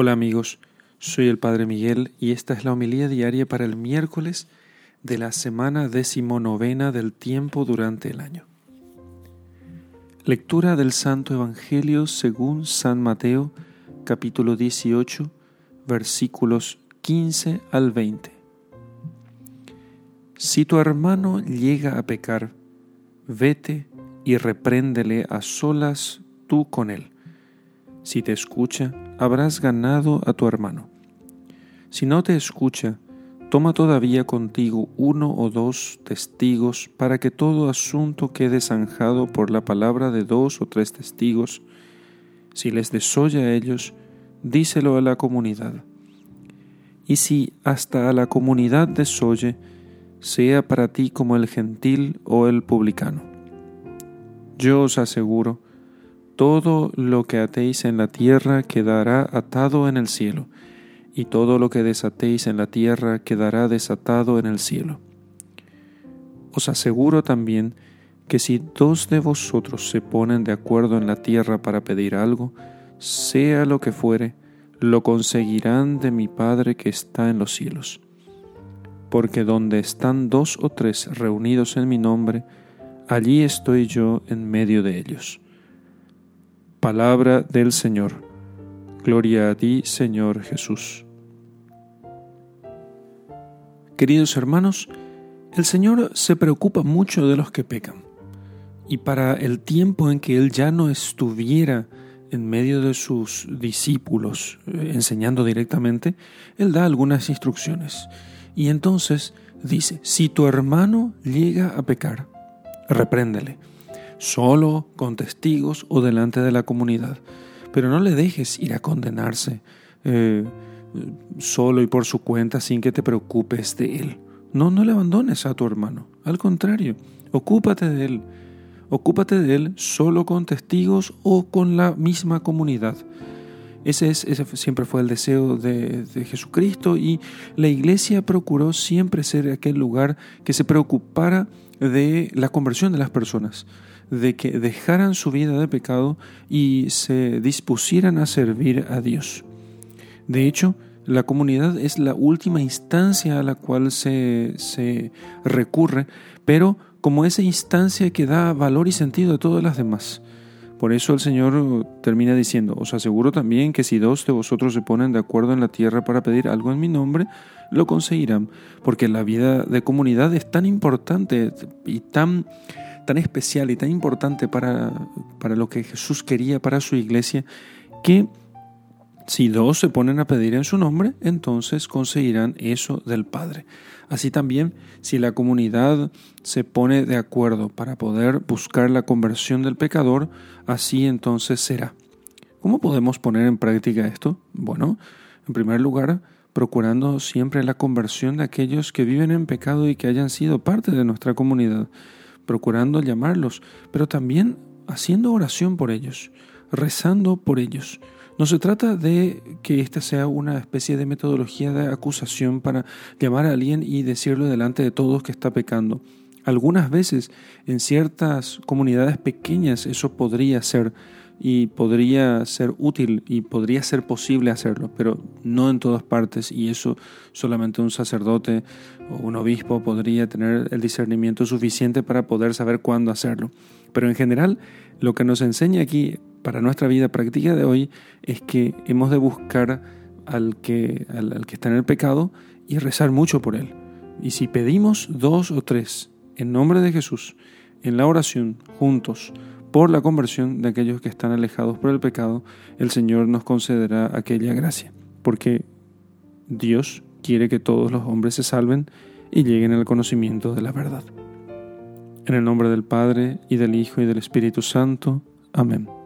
Hola amigos, soy el Padre Miguel y esta es la homilía diaria para el miércoles de la semana decimonovena del tiempo durante el año. Lectura del Santo Evangelio según San Mateo, capítulo 18, versículos 15 al 20. Si tu hermano llega a pecar, vete y repréndele a solas tú con él. Si te escucha, habrás ganado a tu hermano. Si no te escucha, toma todavía contigo uno o dos testigos para que todo asunto quede zanjado por la palabra de dos o tres testigos. Si les desoya a ellos, díselo a la comunidad. Y si hasta a la comunidad desoye, sea para ti como el gentil o el publicano. Yo os aseguro, todo lo que atéis en la tierra quedará atado en el cielo, y todo lo que desatéis en la tierra quedará desatado en el cielo. Os aseguro también que si dos de vosotros se ponen de acuerdo en la tierra para pedir algo, sea lo que fuere, lo conseguirán de mi Padre que está en los cielos. Porque donde están dos o tres reunidos en mi nombre, allí estoy yo en medio de ellos. Palabra del Señor. Gloria a ti, Señor Jesús. Queridos hermanos, el Señor se preocupa mucho de los que pecan. Y para el tiempo en que Él ya no estuviera en medio de sus discípulos eh, enseñando directamente, Él da algunas instrucciones. Y entonces dice, si tu hermano llega a pecar, repréndele solo con testigos o delante de la comunidad. Pero no le dejes ir a condenarse eh, solo y por su cuenta sin que te preocupes de él. No, no le abandones a tu hermano. Al contrario, ocúpate de él. Ocúpate de él solo con testigos o con la misma comunidad. Ese, es, ese siempre fue el deseo de, de, Jesucristo y la iglesia procuró siempre ser aquel lugar que se preocupara de la conversión de las personas de que dejaran su vida de pecado y se dispusieran a servir a Dios. De hecho, la comunidad es la última instancia a la cual se, se recurre, pero como esa instancia que da valor y sentido a todas las demás. Por eso el Señor termina diciendo, os aseguro también que si dos de vosotros se ponen de acuerdo en la tierra para pedir algo en mi nombre, lo conseguirán, porque la vida de comunidad es tan importante y tan tan especial y tan importante para, para lo que Jesús quería para su iglesia, que si dos se ponen a pedir en su nombre, entonces conseguirán eso del Padre. Así también, si la comunidad se pone de acuerdo para poder buscar la conversión del pecador, así entonces será. ¿Cómo podemos poner en práctica esto? Bueno, en primer lugar, procurando siempre la conversión de aquellos que viven en pecado y que hayan sido parte de nuestra comunidad procurando llamarlos, pero también haciendo oración por ellos, rezando por ellos. No se trata de que esta sea una especie de metodología de acusación para llamar a alguien y decirlo delante de todos que está pecando. Algunas veces en ciertas comunidades pequeñas eso podría ser y podría ser útil y podría ser posible hacerlo, pero no en todas partes y eso solamente un sacerdote o un obispo podría tener el discernimiento suficiente para poder saber cuándo hacerlo. Pero en general, lo que nos enseña aquí para nuestra vida práctica de hoy es que hemos de buscar al que, al, que está en el pecado y rezar mucho por él. Y si pedimos dos o tres en nombre de Jesús, en la oración, juntos, por la conversión de aquellos que están alejados por el pecado, el Señor nos concederá aquella gracia, porque Dios quiere que todos los hombres se salven y lleguen al conocimiento de la verdad. En el nombre del Padre, y del Hijo, y del Espíritu Santo. Amén.